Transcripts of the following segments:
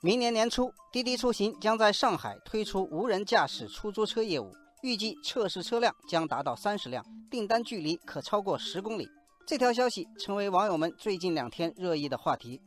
明年年初，滴滴出行将在上海推出无人驾驶出租车业务，预计测试车辆将达到三十辆，订单距离可超过十公里。这条消息成为网友们最近两天热议的话题。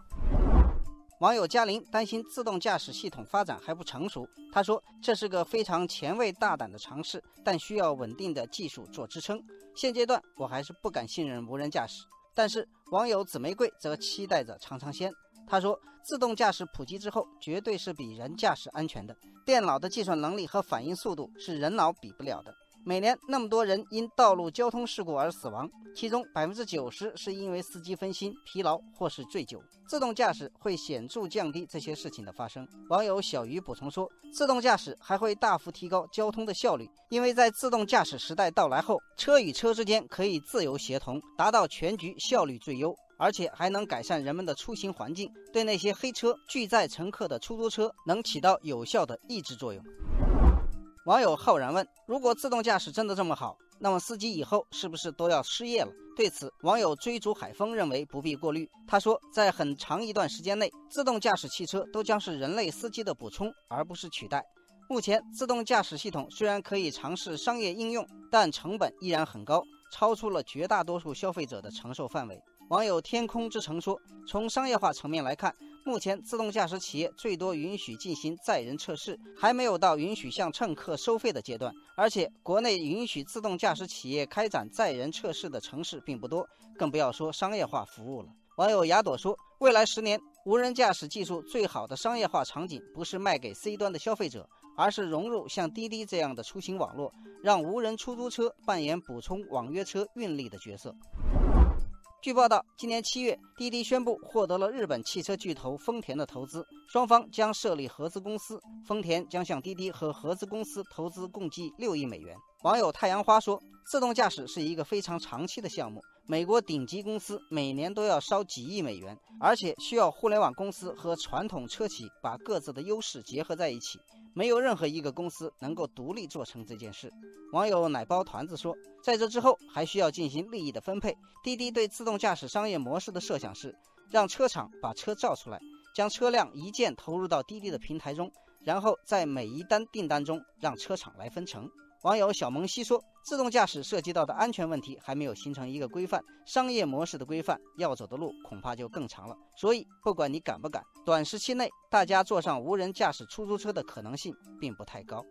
网友嘉玲担心自动驾驶系统发展还不成熟，他说：“这是个非常前卫大胆的尝试，但需要稳定的技术做支撑。现阶段我还是不敢信任无人驾驶。”但是网友紫玫瑰则期待着尝尝鲜。他说：“自动驾驶普及之后，绝对是比人驾驶安全的。电脑的计算能力和反应速度是人脑比不了的。”每年那么多人因道路交通事故而死亡，其中百分之九十是因为司机分心、疲劳或是醉酒。自动驾驶会显著降低这些事情的发生。网友小鱼补充说，自动驾驶还会大幅提高交通的效率，因为在自动驾驶时代到来后，车与车之间可以自由协同，达到全局效率最优，而且还能改善人们的出行环境，对那些黑车拒载乘客的出租车能起到有效的抑制作用。网友浩然问：“如果自动驾驶真的这么好，那么司机以后是不是都要失业了？”对此，网友追逐海风认为不必过滤。他说：“在很长一段时间内，自动驾驶汽车都将是人类司机的补充，而不是取代。目前，自动驾驶系统虽然可以尝试商业应用，但成本依然很高，超出了绝大多数消费者的承受范围。”网友天空之城说：“从商业化层面来看。”目前，自动驾驶企业最多允许进行载人测试，还没有到允许向乘客收费的阶段。而且，国内允许自动驾驶企业开展载人测试的城市并不多，更不要说商业化服务了。网友雅朵说：“未来十年，无人驾驶技术最好的商业化场景，不是卖给 C 端的消费者，而是融入像滴滴这样的出行网络，让无人出租车扮演补充网约车运力的角色。”据报道，今年七月，滴滴宣布获得了日本汽车巨头丰田的投资，双方将设立合资公司，丰田将向滴滴和合资公司投资共计六亿美元。网友太阳花说：“自动驾驶是一个非常长期的项目，美国顶级公司每年都要烧几亿美元，而且需要互联网公司和传统车企把各自的优势结合在一起。”没有任何一个公司能够独立做成这件事。网友奶包团子说，在这之后还需要进行利益的分配。滴滴对自动驾驶商业模式的设想是，让车厂把车造出来，将车辆一键投入到滴滴的平台中，然后在每一单订单中让车厂来分成。网友小萌西说：“自动驾驶涉及到的安全问题还没有形成一个规范，商业模式的规范要走的路恐怕就更长了。所以，不管你敢不敢，短时期内大家坐上无人驾驶出租车的可能性并不太高。”